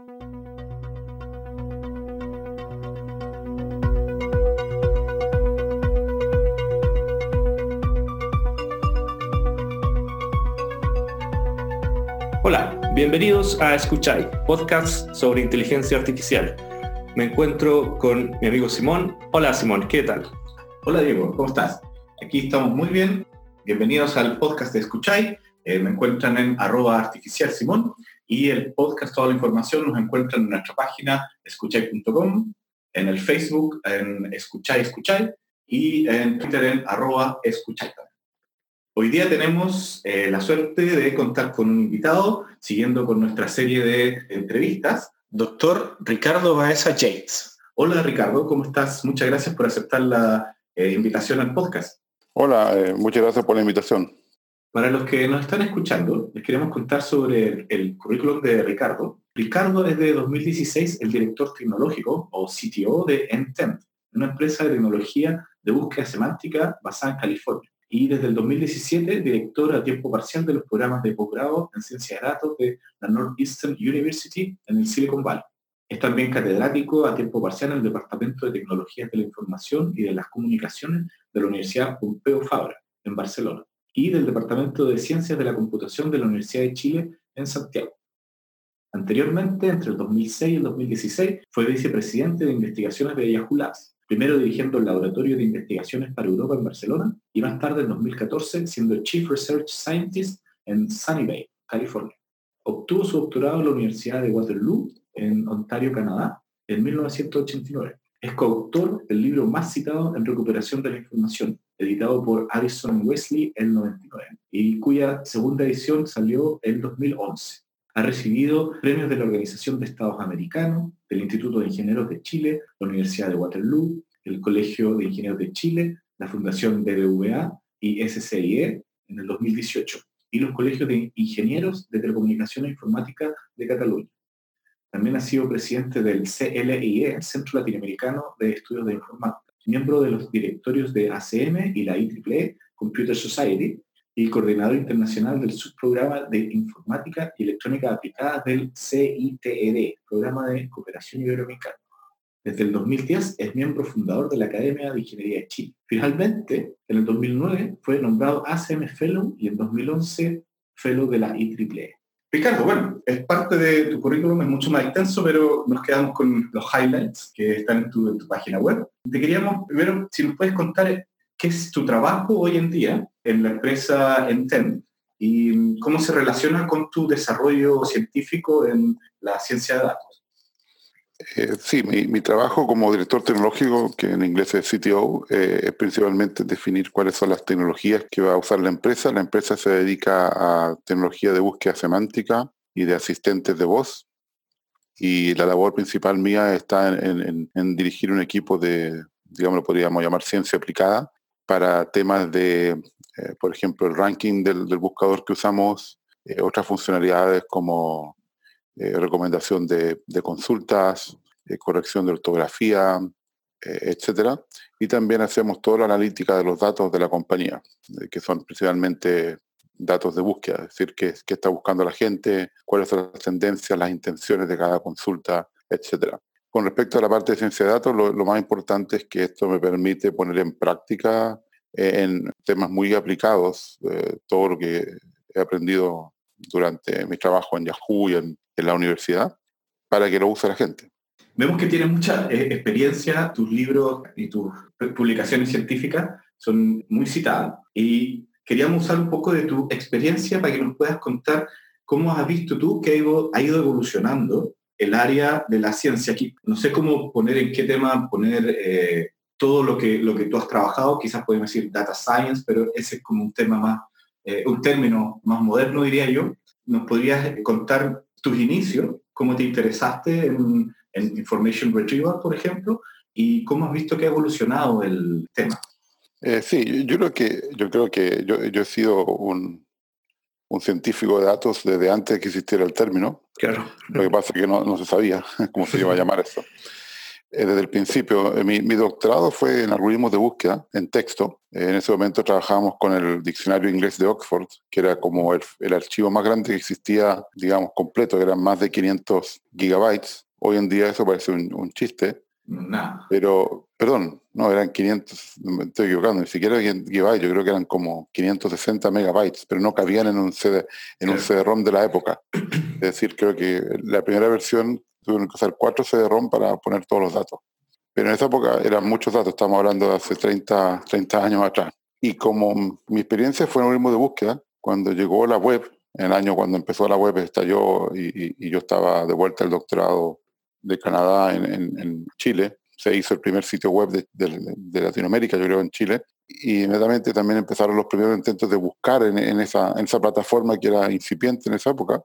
Hola, bienvenidos a Escucháis, podcast sobre inteligencia artificial. Me encuentro con mi amigo Simón. Hola Simón, ¿qué tal? Hola Diego, ¿cómo estás? Aquí estamos muy bien. Bienvenidos al podcast de Escucháis. Eh, me encuentran en arroba artificial Simón y el podcast, toda la información nos encuentran en nuestra página escucháis.com, en el Facebook en Escucháis Escucháis y en Twitter en arroba escucháis. Hoy día tenemos eh, la suerte de contar con un invitado, siguiendo con nuestra serie de entrevistas, doctor Ricardo Baeza Yates. Hola Ricardo, ¿cómo estás? Muchas gracias por aceptar la eh, invitación al podcast. Hola, eh, muchas gracias por la invitación. Para los que nos están escuchando, les queremos contar sobre el currículum de Ricardo. Ricardo es de 2016 el director tecnológico o CTO de Entent, una empresa de tecnología de búsqueda semántica basada en California y desde el 2017 director a tiempo parcial de los programas de posgrado en ciencia de datos de la Northeastern University en el Silicon Valley. Es también catedrático a tiempo parcial en el Departamento de Tecnologías de la Información y de las Comunicaciones de la Universidad Pompeu Fabra, en Barcelona, y del Departamento de Ciencias de la Computación de la Universidad de Chile, en Santiago. Anteriormente, entre el 2006 y el 2016, fue vicepresidente de investigaciones de Yahoo primero dirigiendo el Laboratorio de Investigaciones para Europa en Barcelona y más tarde, en 2014, siendo Chief Research Scientist en Sunnyvale, California. Obtuvo su doctorado en la Universidad de Waterloo, en Ontario, Canadá, en 1989. Es coautor del libro más citado en recuperación de la información, editado por Addison Wesley en 99, y cuya segunda edición salió en 2011. Ha recibido premios de la Organización de Estados Americanos, del Instituto de Ingenieros de Chile, la Universidad de Waterloo, el Colegio de Ingenieros de Chile, la Fundación BBVA y SCIE en el 2018, y los Colegios de Ingenieros de Telecomunicación e Informática de Cataluña. También ha sido presidente del CLIE, Centro Latinoamericano de Estudios de Informática, miembro de los directorios de ACM y la IEEE Computer Society, y coordinador internacional del subprograma de Informática y Electrónica Aplicada del CITED, Programa de Cooperación Iberoamericana. Desde el 2010 es miembro fundador de la Academia de Ingeniería de Chile. Finalmente, en el 2009 fue nombrado ACM Fellow y en 2011 Fellow de la IEEE. Ricardo, bueno, es parte de tu currículum, es mucho más extenso, pero nos quedamos con los highlights que están en tu, página web. Te queríamos, primero, si nos puedes contar qué es tu trabajo hoy en día en la empresa Enten y cómo se relaciona con tu desarrollo científico en la ciencia de datos. Eh, sí, mi, trabajo como director tecnológico, que en inglés es CTO, eh, es principalmente definir cuáles son las tecnologías que va a usar la empresa. La empresa se dedica a tecnología de búsqueda semántica y de asistentes de voz. Y la labor principal mía está en, dirigir un equipo de, digamos, lo podríamos llamar ciencia aplicada, para temas de, eh, por ejemplo, el ranking del, buscador que usamos, otras funcionalidades como eh, recomendación de, consultas, corrección de ortografía, etcétera. Y también hacemos toda la analítica de los datos de la compañía, que son principalmente datos de búsqueda, es decir, qué, está buscando la gente, cuáles son las tendencias, las intenciones de cada consulta, etcétera. Con respecto a la parte de ciencia de datos, lo, más importante es que esto me permite poner en práctica eh, en temas muy aplicados eh, todo lo que he aprendido durante mi trabajo en Yahoo y en, la universidad para que lo use la gente. Vemos que tienes mucha eh, experiencia, tus libros y tus publicaciones científicas son muy citadas y queríamos usar un poco de tu experiencia para que nos puedas contar cómo has visto tú que ha ido evolucionando el área de la ciencia. Aquí no sé cómo poner en qué tema poner eh, todo lo que, lo que tú has trabajado, quizás podemos decir data science, pero ese es como un tema más, eh, un término más moderno, diría yo. ¿Nos podrías contar tus inicios, cómo te interesaste en, Information Retrieval, por ejemplo, y cómo has visto que ha evolucionado el tema? Eh, sí, yo creo que, yo, creo que yo, yo he sido un, un científico de datos desde antes de que existiera el término. Claro. Lo que pasa es que no, se sabía cómo se iba a llamar eso. Eh, desde el principio. Eh, mi, doctorado fue en algoritmos de búsqueda, en texto. Eh, en ese momento trabajábamos con el diccionario inglés de Oxford, que era como el, archivo más grande que existía, digamos, completo, eran más de 500 gigabytes. Hoy en día eso parece un, chiste. Pero, perdón, no, eran 500, me estoy equivocando, ni siquiera gigabytes, yo creo que eran como 560 megabytes, pero no cabían en un CD, en un CD-ROM de la época. Es decir, creo que la primera versión tuvieron que usar cuatro CD-ROM para poner todos los datos. Pero en esa época eran muchos datos, estamos hablando de hace 30, 30 años atrás. Y como mi experiencia fue en un ritmo de búsqueda, cuando llegó la web, el año cuando empezó la web estalló y, yo estaba de vuelta al doctorado de Canadá en, Chile, se hizo el primer sitio web de, Latinoamérica, yo creo, en Chile, y inmediatamente también empezaron los primeros intentos de buscar en, en, esa, esa plataforma que era incipiente en esa época.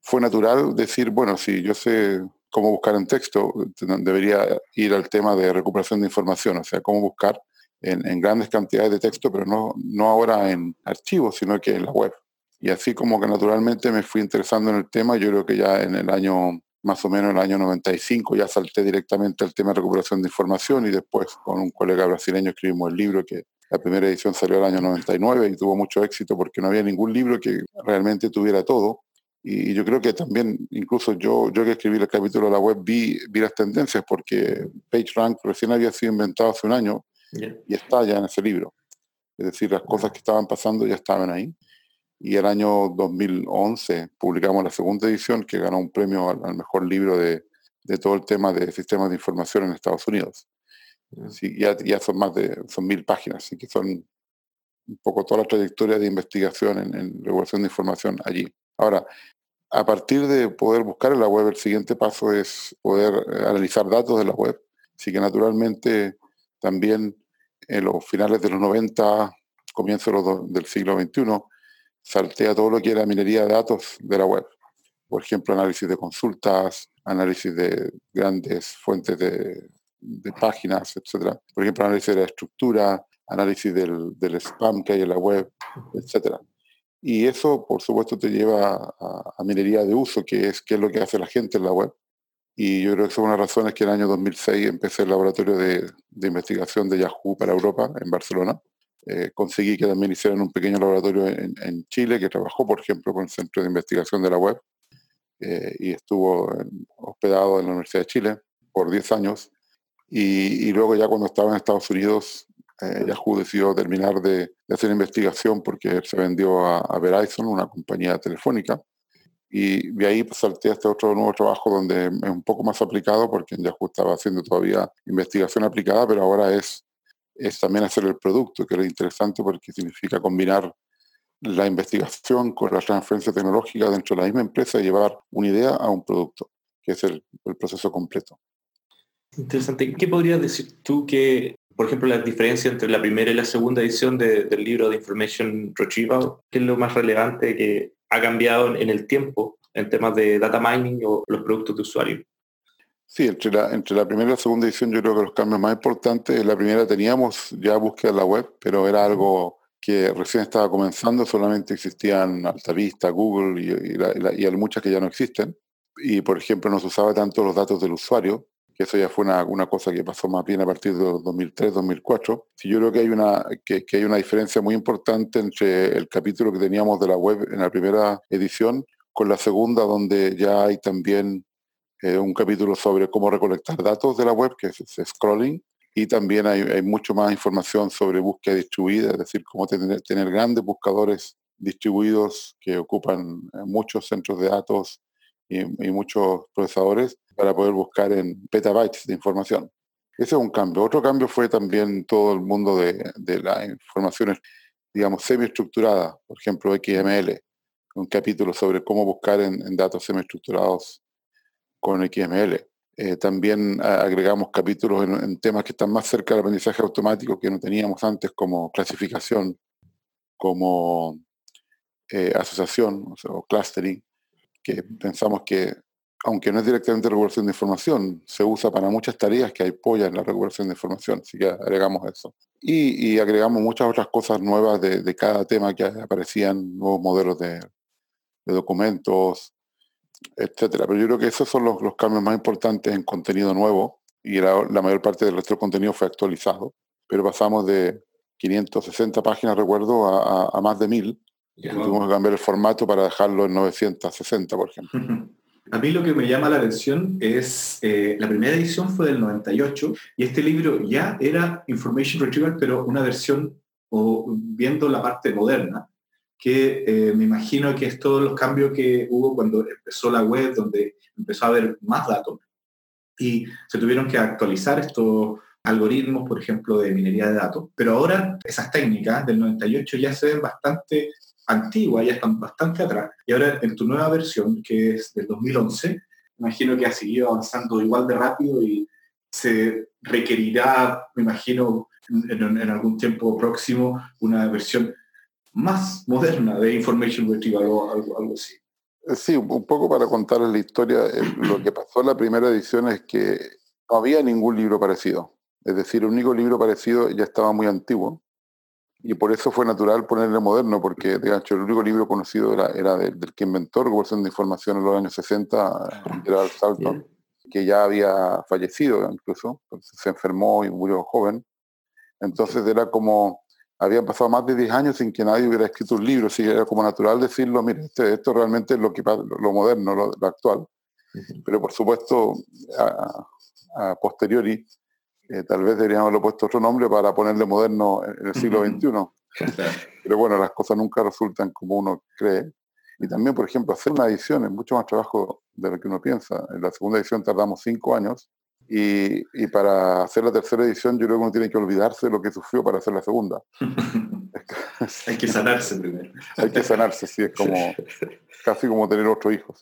Fue natural decir, bueno, si yo sé cómo buscar en texto, debería ir al tema de recuperación de información, o sea, cómo buscar en, grandes cantidades de texto, pero no, no ahora en archivos, sino que en la web. Y así como que naturalmente me fui interesando en el tema, yo creo que ya en el año, más o menos en el año 95, ya salté directamente al tema de recuperación de información y después con un colega brasileño escribimos el libro que la primera edición salió el año 99 y tuvo mucho éxito porque no había ningún libro que realmente tuviera todo. Y yo creo que también, incluso yo, yo que escribí el capítulo de la web, vi, vi las tendencias porque PageRank recién había sido inventado hace un año y está ya en ese libro. Es decir, las cosas que estaban pasando ya estaban ahí. Y el año 2011 publicamos la segunda edición que ganó un premio al, mejor libro de, de, todo el tema de sistemas de información en Estados Unidos. Sí, ya, ya son más de son mil páginas, así que son un poco toda la trayectoria de investigación en, en regulación de información allí. Ahora, a partir de poder buscar en la web, el siguiente paso es poder eh, analizar datos de la web. Así que naturalmente también en los finales de los 90, comienzos del siglo XXI, saltea todo lo que era minería de datos de la web. Por ejemplo, análisis de consultas, análisis de grandes fuentes de, páginas, etc. Por ejemplo, análisis de la estructura, análisis del, del spam que hay en la web, etcétera. Y eso, por supuesto, te lleva a, minería de uso, que es, que es lo que hace la gente en la web. Y yo creo que son una razón es que en el año 2006 empecé el laboratorio de, de investigación de Yahoo para Europa, en Barcelona. Eh, conseguí que también hicieran un pequeño laboratorio en, Chile, que trabajó, por ejemplo, con el Centro de Investigación de la Web, eh, y estuvo hospedado en la Universidad de Chile por 10 años. Y, luego ya cuando estaba en Estados Unidos eh, Yahoo decidió terminar de, hacer investigación porque se vendió a, Verizon, una compañía telefónica. Y de ahí pues, salté a este otro nuevo trabajo donde es un poco más aplicado porque en Yahoo estaba haciendo todavía investigación aplicada, pero ahora es, es también hacer el producto, que es interesante porque significa combinar la investigación con la transferencia tecnológica dentro de la misma empresa y llevar una idea a un producto, que es el, el proceso completo. Interesante. ¿Qué podrías decir tú que por ejemplo, la diferencia entre la primera y la segunda edición del libro de Information Retrieval, ¿qué es lo más relevante que ha cambiado en, el tiempo en temas de data mining o los productos de usuario. Sí, entre la, entre la primera y la segunda edición yo creo que los cambios más importantes, en la primera teníamos ya búsqueda en la web, pero era algo que recién estaba comenzando, solamente existían Altavista, Google y, y hay muchas que ya no existen. Y por ejemplo no se usaba tanto los datos del usuario, que eso ya fue una, cosa que pasó más bien a partir de 2003-2004. Sí, yo creo que hay, una, que, hay una diferencia muy importante entre el capítulo que teníamos de la web en la primera edición con la segunda, donde ya hay también eh, un capítulo sobre cómo recolectar datos de la web, que es, scrolling, y también hay, mucho más información sobre búsqueda distribuida, es decir, cómo tener, tener grandes buscadores distribuidos que ocupan eh, muchos centros de datos y, muchos procesadores para poder buscar en petabytes de información. Ese es un cambio. Otro cambio fue también todo el mundo de, de las informaciones, digamos, semiestructuradas, por ejemplo, XML, un capítulo sobre cómo buscar en, datos semiestructurados con XML. Eh, también agregamos capítulos en, temas que están más cerca del aprendizaje automático que no teníamos antes, como clasificación, como eh, asociación o clustering, que pensamos que aunque no es directamente recuperación de información, se usa para muchas tareas que apoyan la recuperación de información, así que agregamos eso. Y, agregamos muchas otras cosas nuevas de, cada tema que aparecían, nuevos modelos de, documentos, etcétera. Pero yo creo que esos son los, cambios más importantes en contenido nuevo. y la, mayor parte del resto del contenido fue actualizado, pero pasamos de 560 páginas, recuerdo, a, más de 1000. Tuvimos que cambiar el formato para dejarlo en 960, por ejemplo. A mí lo que me llama la atención es, eh, la primera edición fue del 98 y este libro ya era Information Retrieval, pero una versión o viendo la parte moderna, que eh, me imagino que es todos los cambios que hubo cuando empezó la web, donde empezó a haber más datos y se tuvieron que actualizar estos algoritmos, por ejemplo, de minería de datos. Pero ahora esas técnicas del 98 ya se ven bastante antiguas, ya están bastante atrás. Y ahora en tu nueva versión, que es del 2011, imagino que ha seguido avanzando igual de rápido y se requerirá, me imagino, en, algún tiempo próximo, una versión más moderna de Information Retrieval o algo, algo así. Sí, un poco para contarles la historia, eh, lo que pasó en la primera edición es que no había ningún libro parecido. Es decir, el único libro parecido ya estaba muy antiguo y por eso fue natural ponerle moderno, porque de hecho el único libro conocido era, era del que inventó Recuperación de Información en los años 60, Gerald Salton, que ya había fallecido incluso, se enfermó y murió joven. Entonces era como habían pasado más de 10 años sin que nadie hubiera escrito un libro, así era como natural decirlo, mire, este, esto realmente es lo, que, lo moderno, lo, actual. Pero por supuesto, a, posteriori, eh, tal vez deberíamos haberlo puesto otro nombre para ponerle moderno en el siglo XXI. Pero bueno, las cosas nunca resultan como uno cree. Y también, por ejemplo, hacer una edición es mucho más trabajo de lo que uno piensa. En la segunda edición tardamos cinco años y, para hacer la tercera edición yo creo que uno tiene que olvidarse de lo que sufrió para hacer la segunda. Hay que sanarse primero. Hay que sanarse, sí, es como casi como tener otro hijo.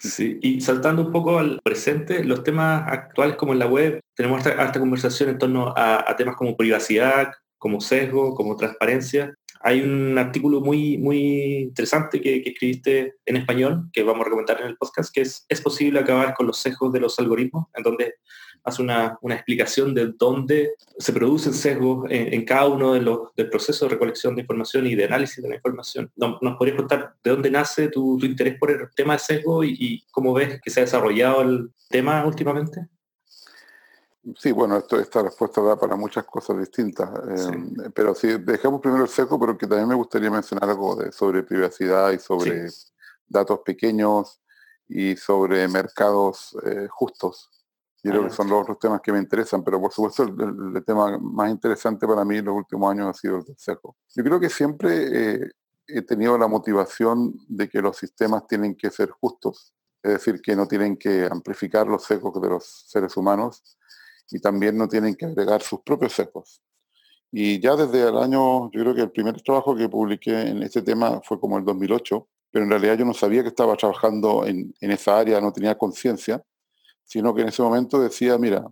Sí. y saltando un poco al presente, los temas actuales como en la web, tenemos esta, conversación en torno a temas como privacidad, como sesgo, como transparencia. Hay un artículo muy, muy interesante que, escribiste en español, que vamos a recomendar en el podcast, que es ¿Es posible acabar con los sesgos de los algoritmos? En donde hace una, explicación de dónde se producen sesgos en, cada uno de los, del proceso de recolección de información y de análisis de la información. ¿Nos podrías contar de dónde nace tu, interés por el tema de sesgo y cómo ves que se ha desarrollado el tema últimamente? Sí, bueno, esto, esta respuesta da para muchas cosas distintas, eh, pero si dejamos primero el seco, pero que también me gustaría mencionar algo de, sobre privacidad y sobre datos pequeños y sobre mercados eh, justos. Yo creo que son los otros temas que me interesan, pero por supuesto el, tema más interesante para mí en los últimos años ha sido el del seco. Yo creo que siempre eh, he tenido la motivación de que los sistemas tienen que ser justos, es decir, que no tienen que amplificar los secos de los seres humanos, y también no tienen que agregar sus propios secos. Y ya desde el año, yo creo que el primer trabajo que publiqué en este tema fue como el 2008, pero en realidad yo no sabía que estaba trabajando en, esa área, no tenía conciencia, sino que en ese momento decía, mira,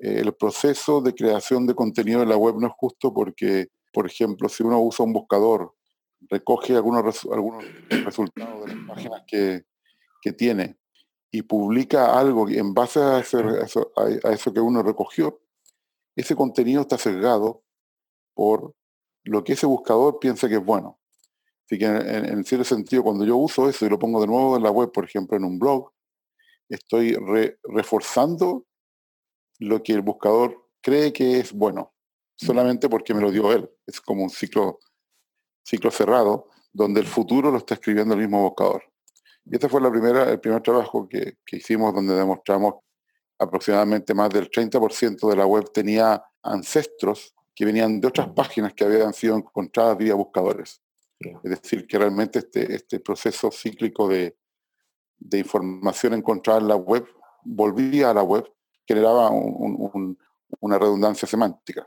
eh, el proceso de creación de contenido en la web no es justo porque, por ejemplo, si uno usa un buscador, recoge algunos, algunos resultados de las páginas que, que tiene, y publica algo en base a, eso, a, eso, que uno recogió, ese contenido está sesgado por lo que ese buscador piensa que es bueno. Así que en, cierto sentido, cuando yo uso eso y lo pongo de nuevo en la web, por ejemplo, en un blog, estoy reforzando lo que el buscador cree que es bueno, solamente porque me lo dio él. Es como un ciclo, ciclo cerrado, donde el futuro lo está escribiendo el mismo buscador. Y este fue la primera, el primer trabajo que, hicimos donde demostramos aproximadamente más del 30% de la web tenía ancestros que venían de otras páginas que habían sido encontradas vía buscadores. Es decir, que realmente este, este proceso cíclico de, información encontrada en la web volvía a la web, generaba una redundancia semántica.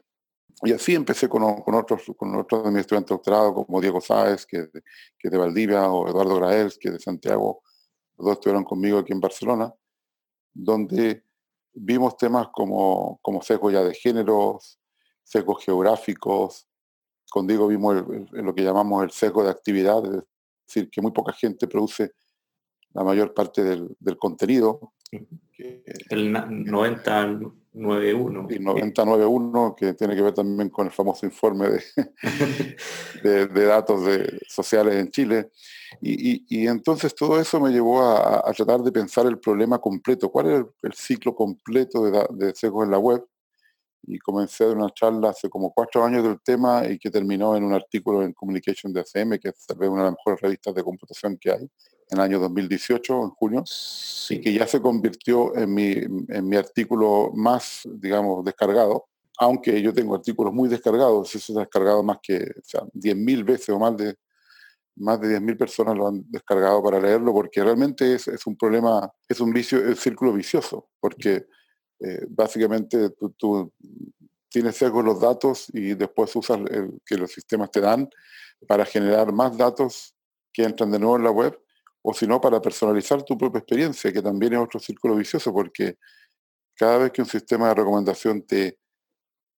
Y así empecé con, otros, con otros de mis estudiantes de doctorado, como Diego Sáez, que, que es de Valdivia, o Eduardo Graels, que es de Santiago. Los dos estuvieron conmigo aquí en Barcelona, donde vimos temas como, como ya de géneros, sesgos geográficos. Con Diego vimos lo que llamamos el sesgo de actividad, es decir, que muy poca gente produce la mayor parte del, del contenido. El 90, 9091. Y 9091, que tiene que ver también con el famoso informe de, de, datos de, sociales en Chile. Y, y, entonces todo eso me llevó a, a, tratar de pensar el problema completo. ¿Cuál es el, ciclo completo de, de sesgos en la web? Y comencé a dar una charla hace como cuatro años del tema y que terminó en un artículo en Communication de ACM, que es tal vez una de las mejores revistas de computación que hay en el año 2018, en junio, y que ya se convirtió en mi, en mi artículo más, digamos, descargado, aunque yo tengo artículos muy descargados, eso se ha descargado más que o sea, 10.000 veces o más de más de 10.000 personas lo han descargado para leerlo, porque realmente es, es un problema, es un vicio, es círculo vicioso, porque eh, básicamente tú, tú, tienes sesgo en los datos y después usas el que los sistemas te dan para generar más datos que entran de nuevo en la web o si no, para personalizar tu propia experiencia, que también es otro círculo vicioso, porque cada vez que un sistema de recomendación te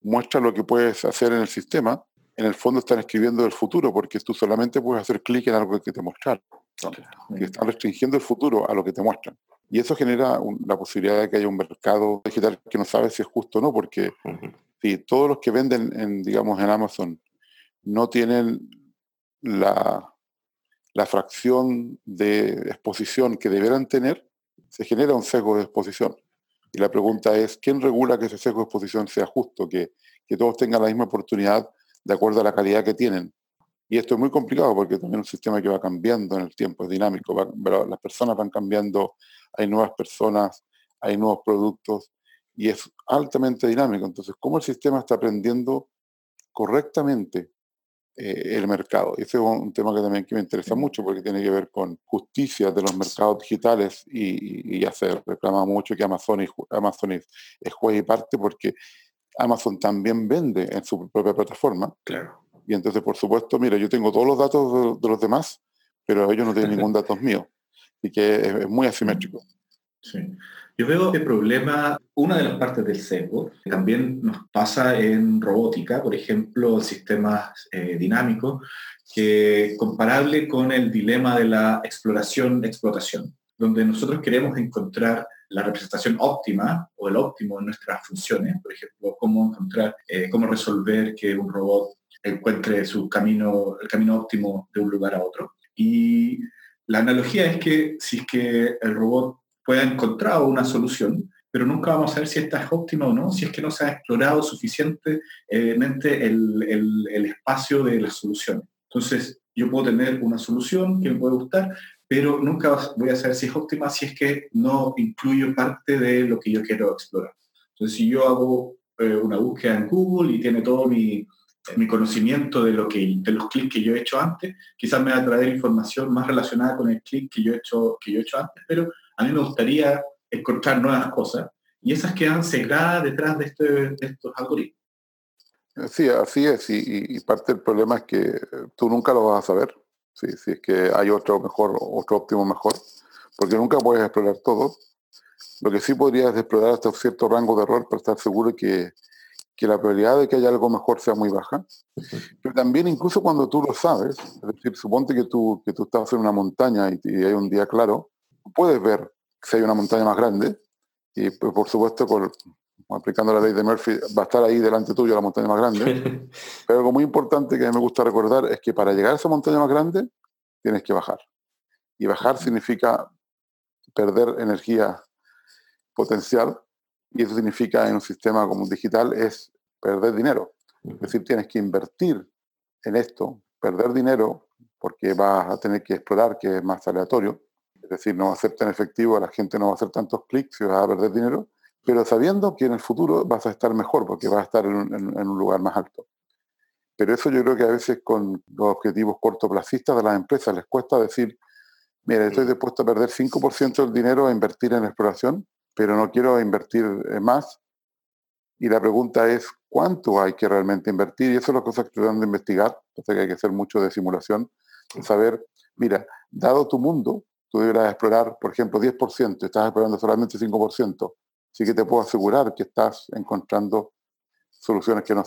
muestra lo que puedes hacer en el sistema, en el fondo están escribiendo el futuro, porque tú solamente puedes hacer clic en algo que te muestran. Que están restringiendo el futuro a lo que te muestran. Y eso genera la posibilidad de que haya un mercado digital que no sabe si es justo o no, porque si todos los que venden, en, digamos, en Amazon no tienen la la fracción de exposición que deberán tener, se genera un sesgo de exposición. Y la pregunta es, ¿quién regula que ese sesgo de exposición sea justo, que, que todos tengan la misma oportunidad de acuerdo a la calidad que tienen? Y esto es muy complicado porque también es un sistema que va cambiando en el tiempo, es dinámico, las personas van cambiando, hay nuevas personas, hay nuevos productos y es altamente dinámico. Entonces, ¿cómo el sistema está aprendiendo correctamente eh, el mercado. Ese es un tema que también que me interesa mucho porque tiene que ver con justicia de los mercados digitales y, ya se reclama mucho que Amazon, y, Amazon es, juez y parte porque Amazon también vende en su propia plataforma. Claro. Y entonces, por supuesto, mira, yo tengo todos los datos de, los demás, pero ellos no tienen ningún dato mío. Y que es, muy asimétrico. Sí. Yo veo este problema, una de las partes del sesgo, también nos pasa en robótica, por ejemplo, sistemas eh, dinámicos, que comparable con el dilema de la exploración-explotación, donde nosotros queremos encontrar la representación óptima o el óptimo en nuestras funciones, por ejemplo, cómo encontrar, eh, cómo resolver que un robot encuentre su camino, el camino óptimo de un lugar a otro. Y la analogía es que si es que el robot pueda encontrar una solución, pero nunca vamos a ver si esta es óptima o no, si es que no se ha explorado suficientemente el, el, espacio de las soluciones. Entonces, yo puedo tener una solución que me puede gustar, pero nunca voy a saber si es óptima si es que no incluyo parte de lo que yo quiero explorar. Entonces, si yo hago eh, una búsqueda en Google y tiene todo mi, mi conocimiento de, lo que, de los clics que yo he hecho antes, quizás me va a traer información más relacionada con el clic que yo he hecho, que yo he hecho antes, pero a mí me gustaría encontrar nuevas cosas y esas quedan cegadas detrás de, este, estos algoritmos. Sí, así es, y, parte del problema es que tú nunca lo vas a saber, si, si es que hay otro mejor, otro óptimo mejor, porque nunca puedes explorar todo. Lo que sí podrías es explorar hasta un cierto rango de error para estar seguro que, que la probabilidad de que haya algo mejor sea muy baja. Pero también incluso cuando tú lo sabes, es decir, suponte que tú, que tú estás en una montaña y hay un día claro, puedes ver si hay una montaña más grande y pues, por supuesto aplicando la ley de Murphy va a estar ahí delante tuyo la montaña más grande. Pero algo muy importante que me gusta recordar es que para llegar a esa montaña más grande tienes que bajar. Y bajar significa perder energía potencial y eso significa en un sistema como un digital es perder dinero. Es decir, tienes que invertir en esto, perder dinero porque vas a tener que explorar, que es más aleatorio, es decir, no va a ser tan efectivo, la gente no va a hacer tantos clics y vas a perder dinero, pero sabiendo que en el futuro vas a estar mejor porque vas a estar en, un lugar más alto. Pero eso yo creo que a veces con los objetivos cortoplacistas de las empresas les cuesta decir, mira, estoy dispuesto a perder 5% del dinero a invertir en exploración, pero no quiero invertir más. Y la pregunta es, ¿cuánto hay que realmente invertir? Y eso es lo que estoy tratando de investigar, entonces que hay que hacer mucho de simulación, saber, mira, dado tu mundo, tú deberás explorar, por ejemplo, 10%, estás explorando solamente 5%, sí que te puedo asegurar que estás encontrando soluciones que no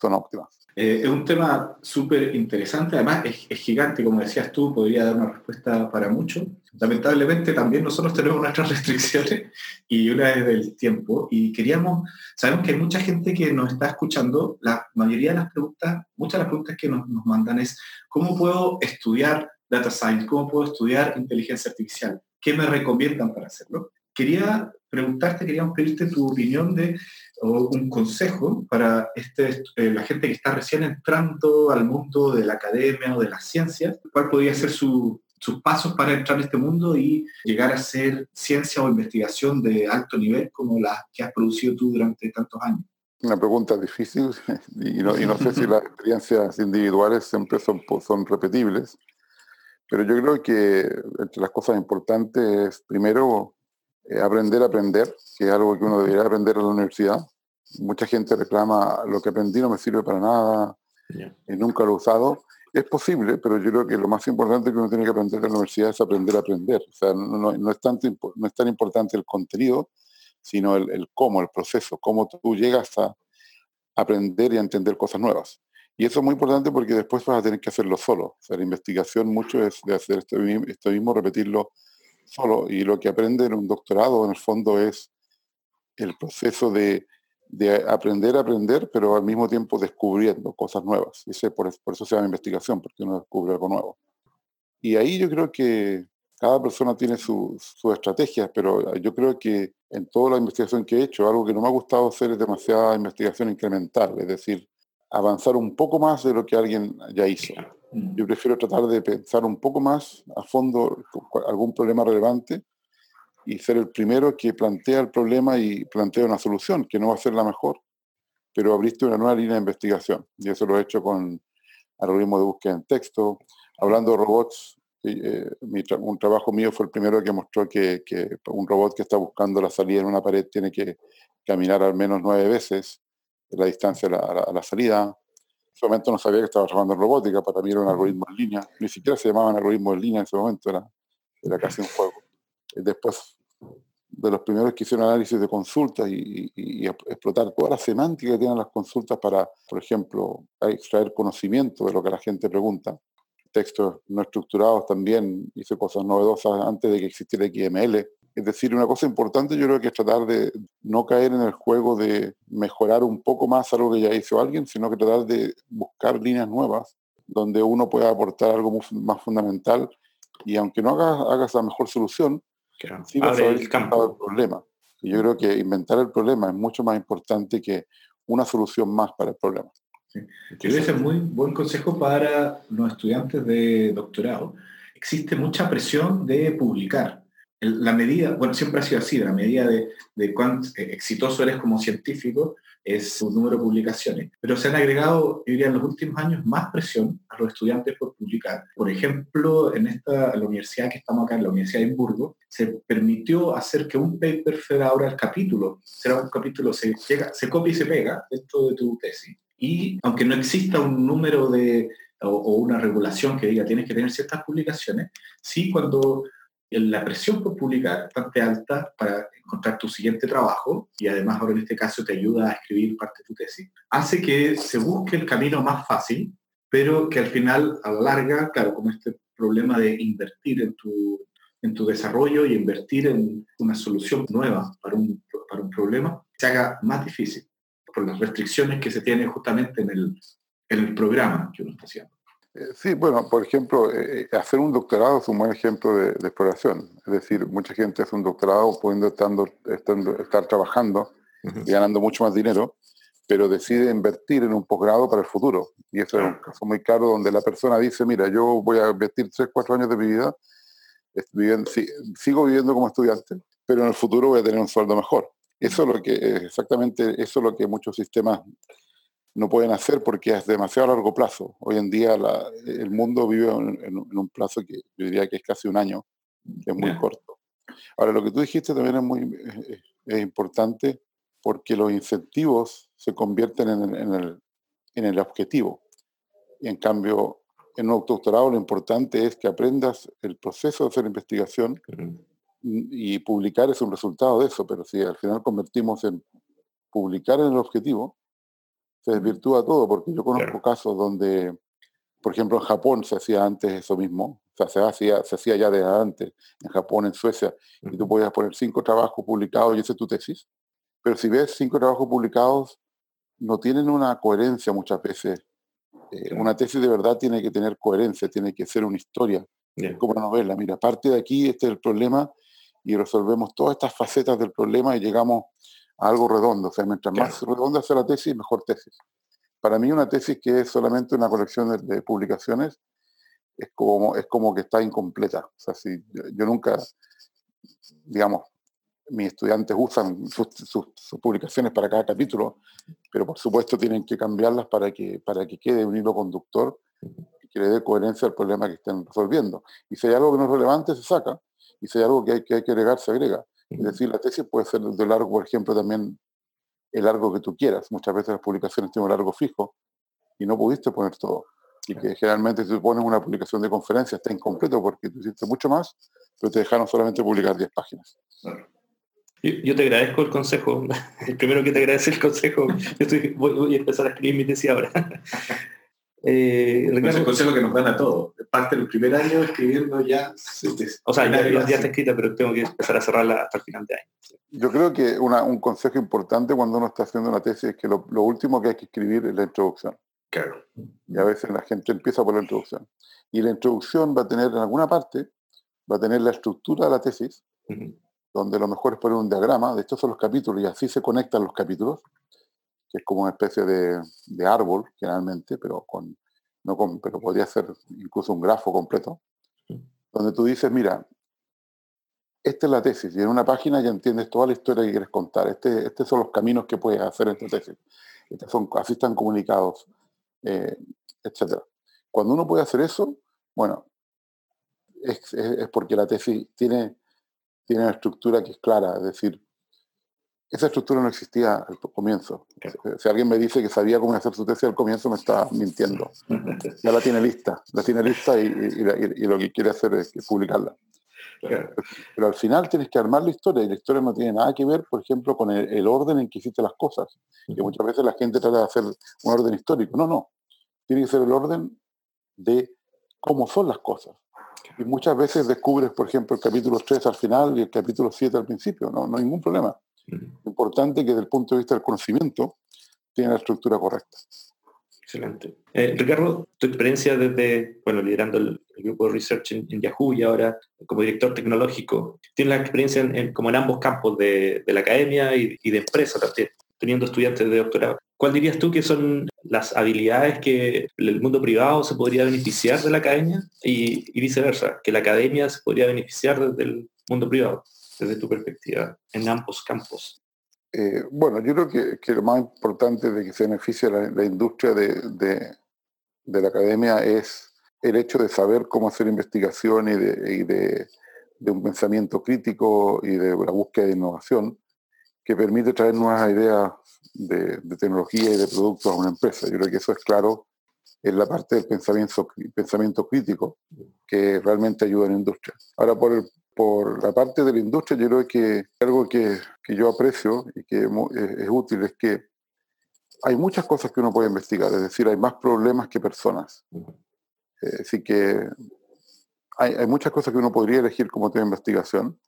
son óptimas. Eh, es un tema súper interesante, además es, gigante, como decías tú, podría dar una respuesta para mucho. Lamentablemente también nosotros tenemos nuestras restricciones y una es del tiempo. Y queríamos, sabemos que hay mucha gente que nos está escuchando, la mayoría de las preguntas, muchas de las preguntas que nos, nos mandan es, ¿cómo puedo estudiar data science? ¿Cómo puedo estudiar inteligencia artificial? ¿Qué me recomiendan para hacerlo? Quería preguntarte, queríamos pedirte tu opinión de o un consejo para este, eh, la gente que está recién entrando al mundo de la academia o de la ciencia, cuál podría ser sus pasos para entrar en este mundo y llegar a hacer ciencia o investigación de alto nivel como la que has producido tú durante tantos años. Una pregunta difícil y no, y no sé si las experiencias individuales siempre son, son repetibles, pero yo creo que entre las cosas importantes es primero eh, aprender a aprender, que es algo que uno debería aprender en la universidad. Mucha gente reclama, lo que aprendí no me sirve para nada, y nunca lo he usado. Es posible, pero yo creo que lo más importante que uno tiene que aprender en la universidad es aprender a aprender. O sea, no, no es, tanto, no es tan importante el contenido, sino el, el, cómo, el proceso, cómo tú llegas a aprender y a entender cosas nuevas. Y eso es muy importante porque después vas a tener que hacerlo solo. O sea, la investigación mucho es de hacer esto, esto mismo, repetirlo solo. Y lo que aprende en un doctorado, en el fondo, es el proceso de, aprender a aprender, pero al mismo tiempo descubriendo cosas nuevas. Y por, eso se llama investigación, porque uno descubre algo nuevo. Y ahí yo creo que cada persona tiene sus estrategias, pero yo creo que en toda la investigación que he hecho, algo que no me ha gustado hacer es demasiada investigación incremental, es decir, avanzar un poco más de lo que alguien ya hizo. Mm. Yo prefiero tratar de pensar un poco más a fondo algún problema relevante y ser el primero que plantea el problema y plantea una solución, que no va a ser la mejor, pero abriste una nueva línea de investigación. Y eso lo he hecho con algoritmos de búsqueda en texto. Hablando de robots, eh, un trabajo mío fue el primero que mostró que, que, un robot que está buscando la salida en una pared tiene que caminar al menos nueve veces la distancia a la, salida. En ese momento no sabía que estaba trabajando en robótica, para mí era un algoritmo en línea. Ni siquiera se llamaban algoritmos en línea en ese momento, era, era casi un juego. Después de los primeros que hicieron análisis de consultas y, explotar toda la semántica que tienen las consultas para, por ejemplo, extraer conocimiento de lo que la gente pregunta. Textos no estructurados también, hice cosas novedosas antes de que existiera XML. Es decir, una cosa importante yo creo que es tratar de no caer en el juego de mejorar un poco más algo que ya hizo alguien, sino que tratar de buscar líneas nuevas donde uno pueda aportar algo más fundamental y aunque no hagas, hagas la mejor solución, sí vas a el campo del problema. Y yo creo que inventar el problema es mucho más importante que una solución más para el problema. Sí. Creo que es muy buen consejo para los estudiantes de doctorado. Existe mucha presión de publicar la medida, bueno, siempre ha sido así, la medida de, cuán eh, exitoso eres como científico es su número de publicaciones. Pero se han agregado, yo diría, en los últimos años más presión a los estudiantes por publicar. Por ejemplo, en esta, la universidad que estamos acá, en la Universidad de Edimburgo, se permitió hacer que un paper fuera ahora el capítulo. Será un capítulo, se, llega, se copia y se pega dentro de tu tesis. Y aunque no exista un número de, o, o una regulación que diga tienes que tener ciertas publicaciones, sí cuando la presión por publicar es bastante alta para encontrar tu siguiente trabajo y además ahora en este caso te ayuda a escribir parte de tu tesis. Hace que se busque el camino más fácil, pero que al final, a la larga, claro, como este problema de invertir en tu, en tu desarrollo y invertir en una solución nueva para un, para un problema, se haga más difícil por las restricciones que se tienen justamente en el, en el programa que uno está haciendo. Eh, sí, bueno, por ejemplo, eh, eh, hacer un doctorado es un buen ejemplo de, exploración. Es decir, mucha gente hace un doctorado pudiendo estando, estar trabajando y ganando mucho más dinero, pero decide invertir en un posgrado para el futuro. Y eso es un caso muy claro donde la persona dice, mira, yo voy a invertir 3, 4 años de mi vida, sigo viviendo como estudiante, pero en el futuro voy a tener un sueldo mejor. Eso es lo que, exactamente, eso es lo que muchos sistemas no pueden hacer porque es demasiado largo plazo. Hoy en día el mundo vive en, un plazo que yo diría que es casi un año, que es muy corto. Ahora, lo que tú dijiste también es muy es, importante porque los incentivos se convierten en, el, en el objetivo. Y en cambio, en un doctorado lo importante es que aprendas el proceso de hacer investigación y publicar es un resultado de eso, pero si al final convertimos en publicar en el objetivo, se desvirtúa todo, porque yo conozco casos donde, por ejemplo, en Japón se hacía antes eso mismo, o sea, se hacía, se hacía ya desde antes, en Japón, en Suecia, y tú podías poner cinco trabajos publicados y esa es tu tesis. Pero si ves cinco trabajos publicados, no tienen una coherencia muchas veces. Eh, una tesis de verdad tiene que tener coherencia, tiene que ser una historia, como una novela. Mira, parte de aquí, este es el problema, y resolvemos todas estas facetas del problema y llegamos a algo redondo. O sea, mientras más redonda sea la tesis, mejor tesis. Para mí una tesis que es solamente una colección de, publicaciones es como, es como que está incompleta. O sea, si yo, nunca, digamos, mis estudiantes usan sus, publicaciones para cada capítulo, pero por supuesto tienen que cambiarlas para que, para que quede un hilo conductor que le dé coherencia al problema que estén resolviendo. Y si hay algo que no es relevante, se saca y si hay algo que hay que, hay que agregar, se agrega. Es decir, la tesis puede ser de largo, por ejemplo, también el largo que tú quieras. Muchas veces las publicaciones tienen un largo fijo y no pudiste poner todo. Y que generalmente si tú pones una publicación de conferencia está incompleto porque tú hiciste mucho más, pero te dejaron solamente publicar 10 páginas. Yo, te agradezco el consejo. El primero que te agradece el consejo. Yo voy, a empezar a escribir mi tesis ahora. Eh, es el consejo que nos dan a todos. Parte del primer año escribiendo ya. O sea, ya, está escrita, pero tengo que empezar a cerrarla hasta el final de año. Yo creo que un consejo importante cuando uno está haciendo una tesis es que lo, último que hay que escribir es la introducción. Claro. Y a veces la gente empieza por la introducción. Y la introducción va a tener en alguna parte, va a tener la estructura de la tesis, donde lo mejor es poner un diagrama. De estos son los capítulos y así se conectan los capítulos que es como una especie de, árbol, generalmente, pero, con, no con, pero podría ser incluso un grafo completo, donde tú dices, mira, esta es la tesis, y en una página ya entiendes toda la historia que quieres contar. Este, estos son los caminos que puedes hacer en tu tesis. son, así están comunicados, eh, etc. Cuando uno puede hacer eso, bueno, es, es, porque la tesis tiene, tiene una estructura que es clara, es decir, esa estructura no existía al comienzo. Si alguien me dice que sabía cómo hacer su tesis al comienzo, me está mintiendo. Ya la tiene lista, la tiene lista y, lo que quiere hacer es publicarla. Pero al final tienes que armar la historia y la historia no tiene nada que ver, por ejemplo, con el, orden en que hiciste las cosas. Que muchas veces la gente trata de hacer un orden histórico. No, no. Tiene que ser el orden de cómo son las cosas. Y muchas veces descubres, por ejemplo, el capítulo 3 al final y el capítulo 7 al principio. No, no hay ningún problema. Importante que desde el punto de vista del conocimiento tiene la estructura correcta. Excelente. Eh, Ricardo, tu experiencia desde, bueno, liderando el, grupo de research en, Yahoo y ahora como director tecnológico, tienes la experiencia en, como en ambos campos de, la academia y, de empresa también, teniendo estudiantes de doctorado. ¿Cuál dirías tú que son las habilidades que el mundo privado se podría beneficiar de la academia y, y viceversa, que la academia se podría beneficiar del mundo privado? Desde tu perspectiva en ambos campos? Eh, bueno, yo creo que, lo más importante de que se beneficie la, industria de, la academia es el hecho de saber cómo hacer investigación y de, un pensamiento crítico y de la búsqueda de innovación que permite traer nuevas ideas de, tecnología y de productos a una empresa. Yo creo que eso es claro en la parte del pensamiento, pensamiento crítico que realmente ayuda a la industria. Ahora, por el, por la parte de la industria, yo creo que algo que, yo aprecio y que es, útil es que hay muchas cosas que uno puede investigar, es decir, hay más problemas que personas. Eh, así que hay, muchas cosas que uno podría elegir como tema de investigación.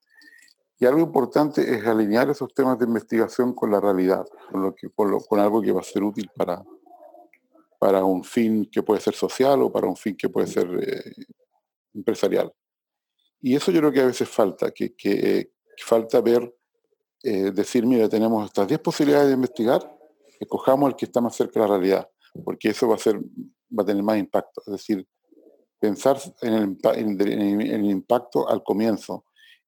Y algo importante es alinear esos temas de investigación con la realidad, con, lo que, con, algo que va a ser útil para, para un fin que puede ser social o para un fin que puede ser eh, empresarial. Y eso yo creo que a veces falta, que, que, falta ver, eh, decir, mira, tenemos estas 10 posibilidades de investigar, escojamos el que está más cerca de la realidad, porque eso va a, ser, va a tener más impacto. Es decir, pensar en el, en, el impacto al comienzo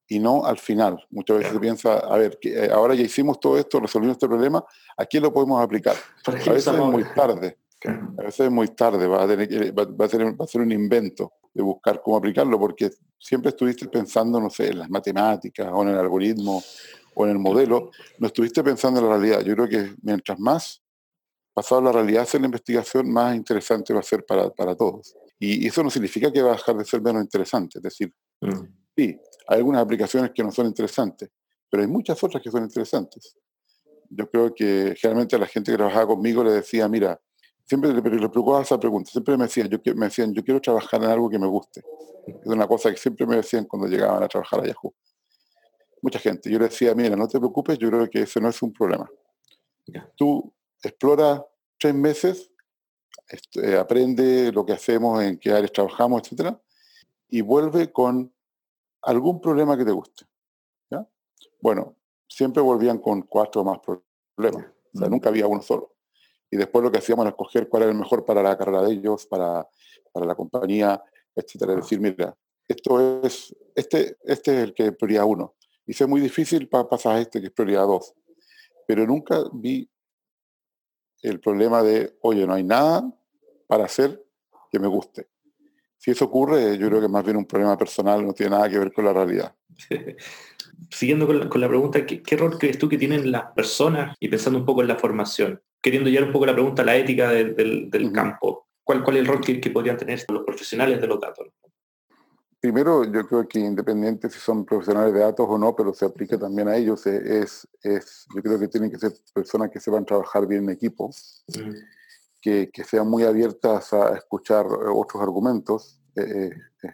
y no al final. Muchas veces se piensa, a ver, que eh, ahora ya hicimos todo esto, resolvimos este problema, ¿a quién lo podemos aplicar? A veces es muy tarde. A veces es muy tarde, va a, tener, va, a ser, va a ser un invento de buscar cómo aplicarlo, porque siempre estuviste pensando, no sé, en las matemáticas o en el algoritmo o en el modelo, no estuviste pensando en la realidad. Yo creo que mientras más pasado la realidad sea la investigación, más interesante va a ser para, para todos. Y eso no significa que va a dejar de ser menos interesante. Es decir, mm. sí, hay algunas aplicaciones que no son interesantes, pero hay muchas otras que son interesantes. yo creo que generalmente a la gente que trabajaba conmigo le decía, mira, siempre le, preocupaba esa pregunta, siempre me decían, yo, me decían, yo quiero trabajar en algo que me guste. Es una cosa que siempre me decían cuando llegaban a trabajar a Yahoo. Mucha gente. Yo le decía, mira, no te preocupes, yo creo que ese no es un problema. Tú explora tres meses, este, aprende lo que hacemos, en qué áreas trabajamos, etcétera, y vuelve con algún problema que te guste. Bueno, siempre volvían con cuatro o más problemas. O sea, nunca había uno solo. Y después lo que hacíamos era escoger cuál era el mejor para la carrera de ellos, para, para la compañía, etcétera. Es decir, mira, esto es, este, este es el que es prioridad uno. Y es muy difícil para pasar a este que es prioridad dos. Pero nunca vi el problema de, oye, no hay nada para hacer que me guste. Si eso ocurre, yo creo que más bien un problema personal, no tiene nada que ver con la realidad. Siguiendo con la, pregunta, ¿qué, ¿qué, rol crees tú que tienen las personas y pensando un poco en la formación? Queriendo llevar un poco la pregunta a la ética del, campo. ¿Cuál, ¿Cuál es el rol que, que, podrían tener los profesionales de los datos? Primero, yo creo que independiente si son profesionales de datos o no, pero se aplica también a ellos, eh, es, es yo creo que tienen que ser personas que sepan trabajar bien en equipo, que, que, sean muy abiertas a escuchar otros argumentos. Eh, eh,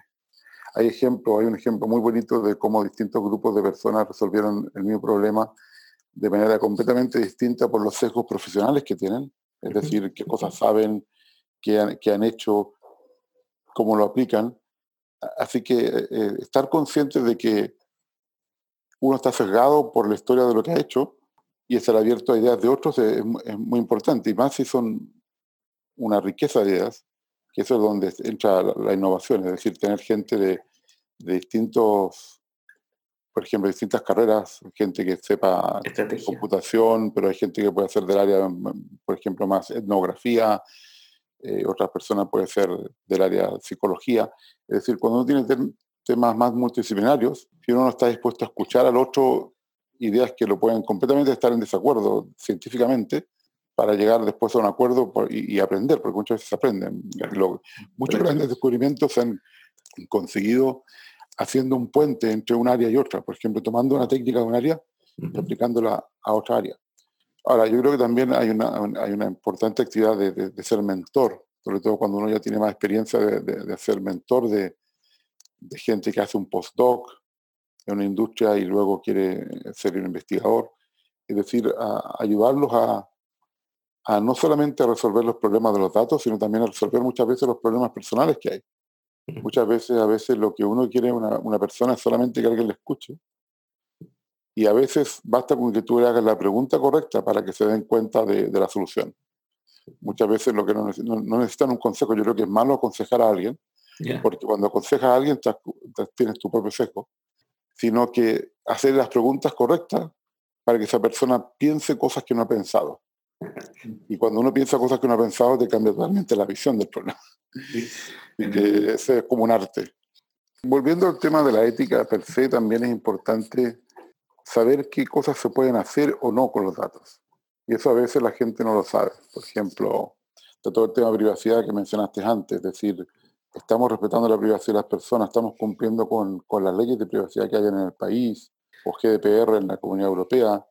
hay ejemplo, hay un ejemplo muy bonito de cómo distintos grupos de personas resolvieron el mismo problema de manera completamente distinta por los sesgos profesionales que tienen, es decir, qué cosas saben, qué han, qué han hecho, cómo lo aplican. Así que eh, estar consciente de que uno está sesgado por la historia de lo que ha hecho y estar abierto a ideas de otros es, es muy importante, y más si son una riqueza de ideas que eso es donde entra la, innovación, es decir, tener gente de, distintos, por ejemplo, distintas carreras, gente que sepa computación, pero hay gente que puede hacer del área, por ejemplo, más etnografía, eh, otras personas pueden ser del área psicología. Es decir, cuando uno tiene temas más multidisciplinarios, si uno no está dispuesto a escuchar al otro ideas que lo pueden completamente estar en desacuerdo científicamente, para llegar después a un acuerdo y, aprender, porque muchas veces se aprenden. muchos grandes descubrimientos se han conseguido haciendo un puente entre un área y otra, por ejemplo, tomando una técnica de un área y aplicándola a otra área. Ahora, yo creo que también hay una, hay una importante actividad de, de, ser mentor, sobre todo cuando uno ya tiene más experiencia de, de ser mentor de, gente que hace un postdoc en una industria y luego quiere ser un investigador. Es decir, ayudarlos a, a no solamente a resolver los problemas de los datos, sino también a resolver muchas veces los problemas personales que hay. Muchas veces, a veces lo que uno quiere una, una persona es solamente que alguien le escuche. Y a veces basta con que tú le hagas la pregunta correcta para que se den cuenta de, de la solución. Muchas veces lo que no, no, necesitan un consejo, yo creo que es malo aconsejar a alguien, porque cuando aconsejas a alguien tienes tu propio sesgo, sino que hacer las preguntas correctas para que esa persona piense cosas que no ha pensado. Y cuando uno piensa cosas que uno ha pensado, te cambia totalmente la visión del problema. ese es como un arte. Volviendo al tema de la ética per se, también es importante saber qué cosas se pueden hacer o no con los datos. Y eso a veces la gente no lo sabe. Por ejemplo, de todo el tema de privacidad que mencionaste antes, es decir, estamos respetando la privacidad de las personas, estamos cumpliendo con, con las leyes de privacidad que hay en el país, o GDPR en la Comunidad Europea,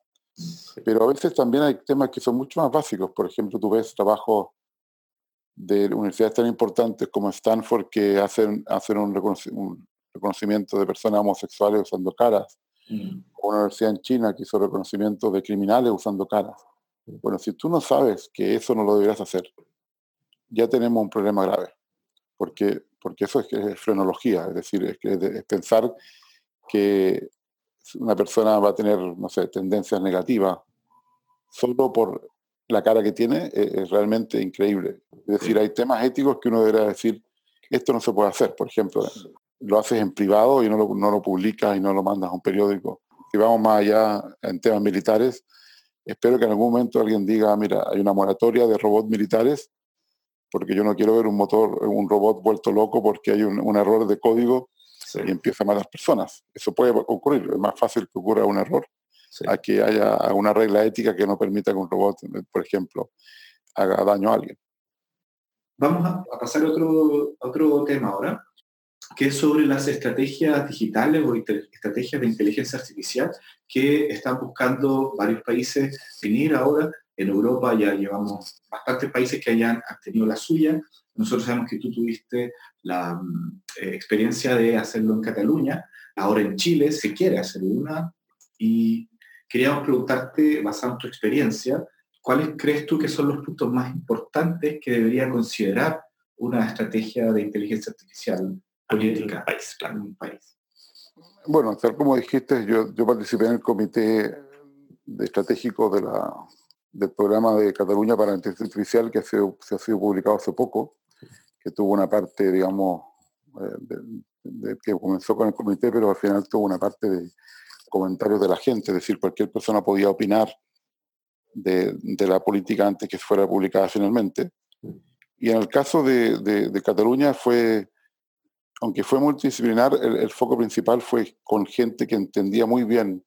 pero a veces también hay temas que son mucho más básicos. Por ejemplo, tú ves trabajos de universidades tan importantes como Stanford que hacen, hacen un, reconocimiento de personas homosexuales usando caras. Mm. O una universidad en China que hizo reconocimiento de criminales usando caras. Bueno, si tú no sabes que eso no lo deberías hacer, ya tenemos un problema grave. Porque, porque eso es, es frenología, es decir, es, pensar que una persona va a tener, no sé, tendencias negativas solo por la cara que tiene, e-, es, realmente increíble. Es decir, hay temas éticos que uno debería decir, esto no se puede hacer, por ejemplo, lo haces en privado y no lo, no lo publicas y no lo mandas a un periódico. Si vamos más allá en temas militares, espero que en algún momento alguien diga, mira, hay una moratoria de robots militares, porque yo no quiero ver un motor, un robot vuelto loco porque hay un, un error de código y empieza a matar personas. Eso puede ocurrir, es más fácil que ocurra un error a que haya una regla ética que no permita que un robot, por ejemplo, haga daño a alguien. Vamos a, pasar a otro, otro tema ahora. que es sobre las estrategias digitales o estrategias de inteligencia artificial que están buscando varios países venir ahora. En Europa ya llevamos bastantes países que hayan tenido la suya. Nosotros sabemos que tú tuviste la mm, eh, experiencia de hacerlo en Cataluña. Ahora en Chile se quiere hacer una y queríamos preguntarte, basado en tu experiencia, ¿cuáles crees tú que son los puntos más importantes que debería considerar una estrategia de inteligencia artificial política país, en un país? Bueno, tal como dijiste, yo, yo participé en el comité de estratégico de la, del programa de Cataluña para la inteligencia artificial que se, ha sido publicado hace poco, que tuvo una parte, digamos, eh, que comenzó con el comité, pero al final tuvo una parte de comentarios de la gente, es decir, cualquier persona podía opinar de, la política antes que fuera publicada finalmente. Y en el caso de, Cataluña fue, aunque fue multidisciplinar, el, foco principal fue con gente que entendía muy bien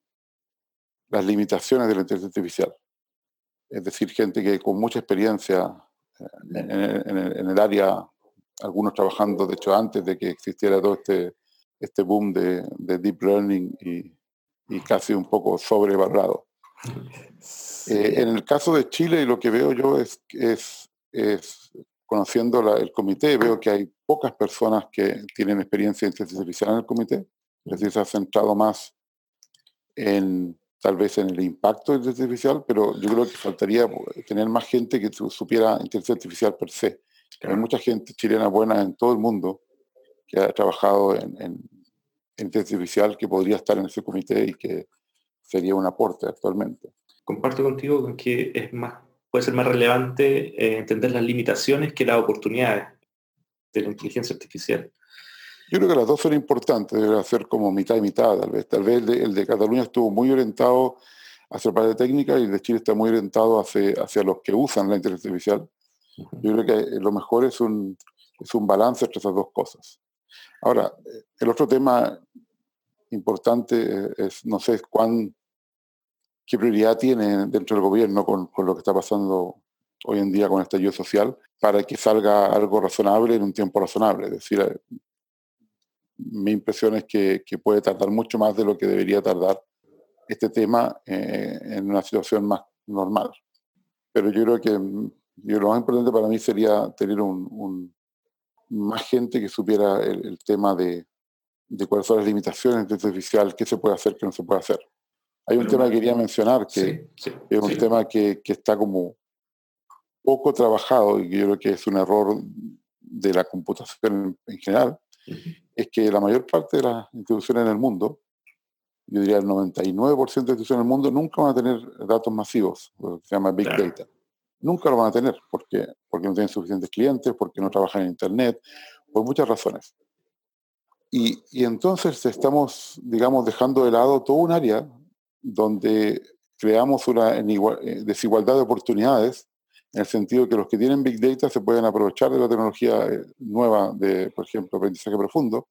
las limitaciones de la inteligencia artificial. Es decir, gente que con mucha experiencia eh, en, el, área, algunos trabajando, de hecho, antes de que existiera todo este, este boom de, de deep learning y, y casi un poco sobrevalorado. Eh, en el caso de Chile, lo que veo yo es, es, es conociendo el comité, veo que hay pocas personas que tienen experiencia en inteligencia artificial en el comité, es decir, se ha centrado más en tal vez en el impacto de inteligencia artificial, pero yo creo que faltaría tener más gente que supiera inteligencia artificial per se. Hay mucha gente chilena buena en todo el mundo que ha trabajado en, inteligencia artificial que podría estar en ese comité y que sería un aporte actualmente. Comparto contigo con que es más, puede ser más relevante eh, entender las limitaciones que las oportunidades de la inteligencia artificial. Yo creo que las dos son importantes, debe ser como mitad y mitad, tal vez. Tal vez el de, Cataluña estuvo muy orientado hacia la parte técnica y el de Chile está muy orientado hacia, hacia los que usan la inteligencia artificial. Yo creo que lo mejor es un, es un balance entre esas dos cosas. Ahora, el otro tema importante es, no sé, cuán, qué prioridad tiene dentro del gobierno con, lo que está pasando hoy en día con este estallido social para que salga algo razonable en un tiempo razonable. Es decir, eh, mi impresión es que, puede tardar mucho más de lo que debería tardar este tema eh, en una situación más normal. Pero yo creo que lo más importante para mí sería tener un más gente que supiera el, tema de, cuáles son las limitaciones de artificial, qué se puede hacer, qué no se puede hacer. Hay un tema que quería mencionar, que es un tema que, está como poco trabajado y que yo creo que es un error de la computación en, general, es que la mayor parte de las instituciones en el mundo, yo diría el 99% de instituciones en el mundo, nunca van a tener datos masivos, lo que se llama Big Data nunca lo van a tener porque, porque no tienen suficientes clientes, porque no trabajan en Internet, por muchas razones. Y, y entonces estamos, digamos, dejando de lado todo un área donde creamos una eh, desigualdad de oportunidades en el sentido de que los que tienen Big Data se pueden aprovechar de la tecnología eh, nueva de, por ejemplo, aprendizaje profundo,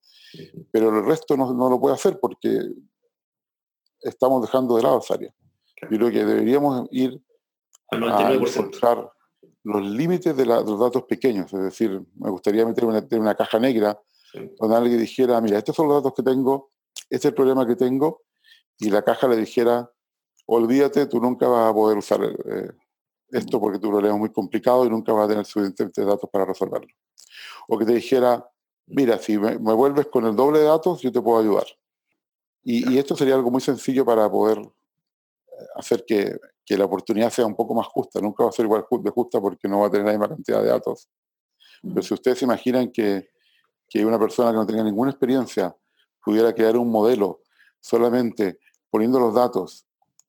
pero el resto no, no lo puede hacer porque estamos dejando de lado esa área. Yo creo que deberíamos ir a encontrar los límites de, los datos pequeños. Es decir, me gustaría meter una, una caja negra donde alguien dijera, mira, estos son los datos que tengo, este es el problema que tengo, y la caja le dijera, olvídate, tú nunca vas a poder usar eh, esto porque tu problema es muy complicado y nunca vas a tener suficientes datos para resolverlo. O que te dijera, mira, si me, vuelves con el doble de datos, yo te puedo ayudar. y, esto sería algo muy sencillo para poder hacer que, que, la oportunidad sea un poco más justa. Nunca va a ser igual de justa porque no va a tener la misma cantidad de datos. Pero si ustedes se imaginan que, que una persona que no tenga ninguna experiencia pudiera crear un modelo solamente poniendo los datos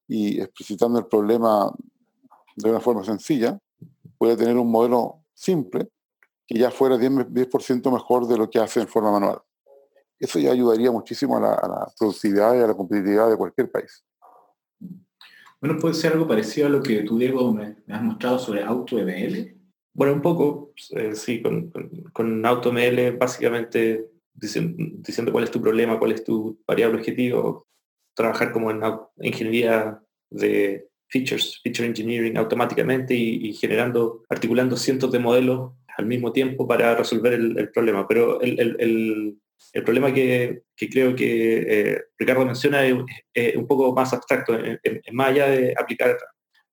y explicitando el problema de una forma sencilla, puede tener un modelo simple que ya fuera 10%, 10 mejor de lo que hace en forma manual. Eso ya ayudaría muchísimo a la, a la productividad y a la competitividad de cualquier país. Bueno, puede ser algo parecido a lo que tú, Diego, me, has mostrado sobre AutoML. Bueno, un poco, eh, sí, con, con, AutoML básicamente diciendo, cuál es tu problema, cuál es tu variable objetivo, trabajar como en ingeniería de features, feature engineering automáticamente y, generando, articulando cientos de modelos al mismo tiempo para resolver el, problema. Pero El problema que, creo que eh, Ricardo menciona es, un poco más abstracto, es, más allá de aplicar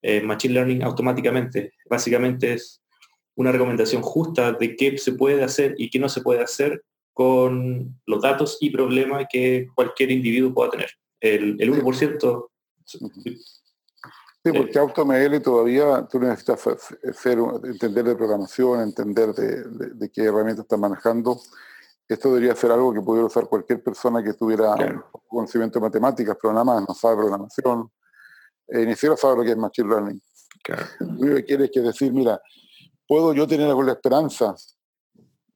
eh, Machine Learning automáticamente. Básicamente es una recomendación justa de qué se puede hacer y qué no se puede hacer con los datos y problemas que cualquier individuo pueda tener. El, el 1%... Sí, porque AutoML todavía tú necesitas hacer, entender de programación, entender de, qué herramientas estás manejando. Esto debería ser algo que pudiera usar cualquier persona que tuviera conocimiento de matemáticas, pero nada más no sabe programación, eh, ni siquiera sabe lo que es Machine Learning. Lo único que quiere es que decir, mira, ¿puedo yo tener alguna esperanza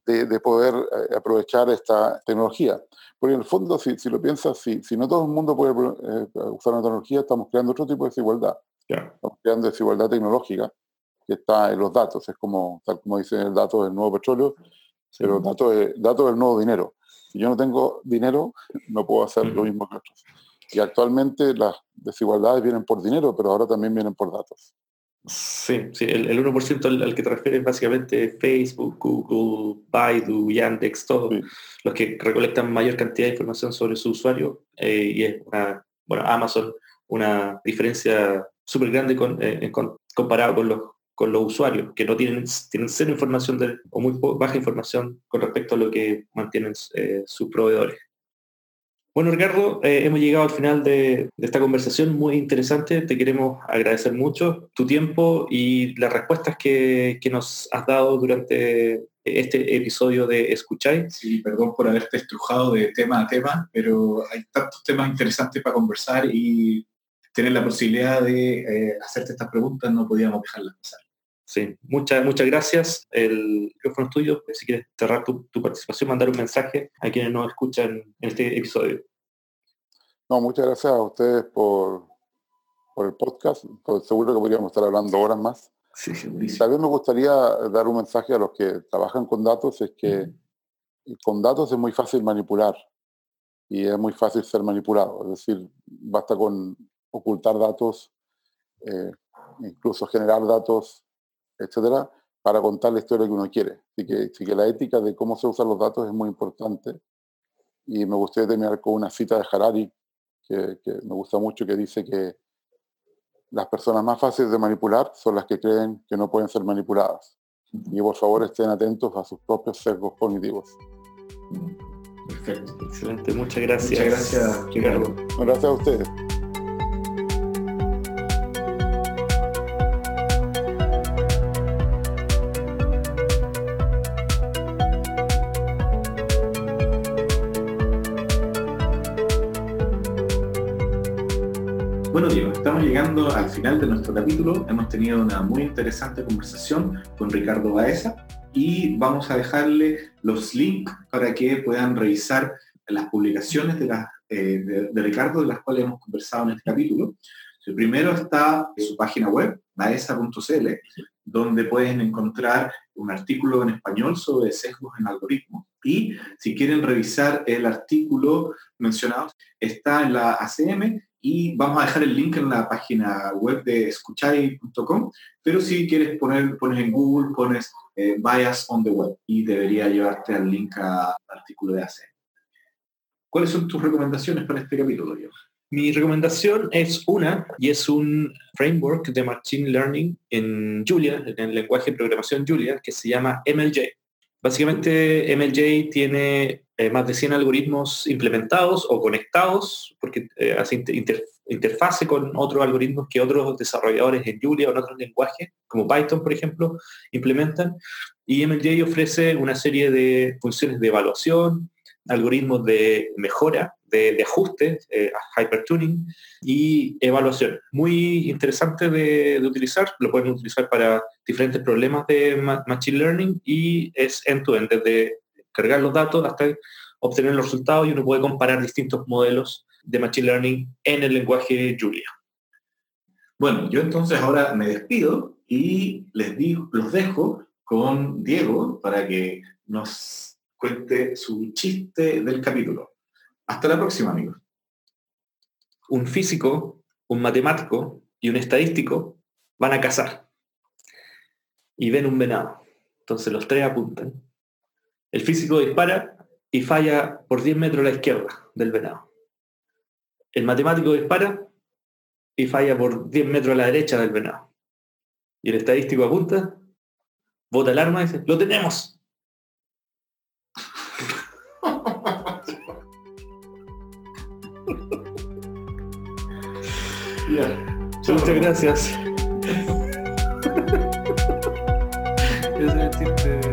de, poder eh, aprovechar esta tecnología? Porque en el fondo, si, lo piensas, si, si, no todo el mundo puede eh, usar una tecnología, estamos creando otro tipo de desigualdad. Estamos creando desigualdad tecnológica que está en los datos. Es como, tal como dice el dato del nuevo petróleo, pero el dato, dato del nuevo dinero. Si yo no tengo dinero, no puedo hacer lo mismo que otros. Y actualmente las desigualdades vienen por dinero, pero ahora también vienen por datos. Sí, sí el, 1% al, que te refieres básicamente Facebook, Google, Baidu, Yandex, todos los que recolectan mayor cantidad de información sobre su usuario eh, y es una, bueno, Amazon una diferencia súper grande eh, comparado con los, con los usuarios, que no tienen, tienen cero información de, o muy baja información con respecto a lo que mantienen eh, sus proveedores. Bueno, Ricardo, eh, hemos llegado al final de, esta conversación muy interesante. Te queremos agradecer mucho tu tiempo y las respuestas que, nos has dado durante este episodio de Escucháis. Sí, perdón por haberte estrujado de tema a tema, pero hay tantos temas interesantes para conversar y tener la posibilidad de eh, hacerte estas preguntas, no podíamos dejarlas pasar. Sí, muchas, muchas gracias. El micrófono es tuyo. Si quieres cerrar tu, participación, mandar un mensaje a quienes nos escuchan en este episodio. No, muchas gracias a ustedes por, por el podcast. seguro que podríamos estar hablando horas más. Sí, También me gustaría dar un mensaje a los que trabajan con datos, es que con datos es muy fácil manipular y es muy fácil ser manipulado. Es decir, basta con ocultar datos, eh, incluso generar datos, etcétera, para contar la historia que uno quiere. Así que, que la ética de cómo se usan los datos es muy importante. Y me gustaría terminar con una cita de Harari, que, que me gusta mucho, que dice que las personas más fáciles de manipular son las que creen que no pueden ser manipuladas. Y por favor estén atentos a sus propios sesgos cognitivos. Perfecto, excelente. Muchas gracias. Muchas gracias, Ricardo. Gracias a ustedes. Bueno, Diego, estamos llegando al final de nuestro capítulo. Hemos tenido una muy interesante conversación con Ricardo Baeza y vamos a dejarle los links para que puedan revisar las publicaciones de, eh, de, Ricardo, de las cuales hemos conversado en este capítulo. El primero está en su página web, baeza.cl, donde pueden encontrar un artículo en español sobre sesgos en algoritmos. Y si quieren revisar el artículo mencionado, está en la ACM y vamos a dejar el link en la página web de escuchay.com, pero si quieres poner, pones en Google, pones eh, Bias on the Web y debería llevarte al link al artículo de AC. ¿Cuáles son tus recomendaciones para este capítulo, Diego? Mi recomendación es una, y es un framework de Machine Learning en Julia, en el lenguaje de programación Julia, que se llama MLJ. Básicamente MLJ tiene eh, más de 100 algoritmos implementados o conectados, porque eh, hace interfase con otros algoritmos que otros desarrolladores en Julia o en otros lenguajes, como Python, por ejemplo, implementan. Y MLJ ofrece una serie de funciones de evaluación, algoritmos de mejora, de, ajuste, eh, hypertuning y evaluación. Muy interesante de, utilizar, lo pueden utilizar para diferentes problemas de Machine Learning y es end-to-end, desde cargar los datos hasta obtener los resultados y uno puede comparar distintos modelos de Machine Learning en el lenguaje Julia. Bueno, yo entonces ahora me despido y les digo, los dejo con Diego para que nos cuente su chiste del capítulo. Hasta la próxima, amigos. Un físico, un matemático y un estadístico van a cazar y ven un venado. Entonces los tres apuntan. El físico dispara y falla por 10 metros a la izquierda del venado. El matemático dispara y falla por 10 metros a la derecha del venado. Y el estadístico apunta, bota el arma y dice, ¡lo tenemos! Muchas gracias.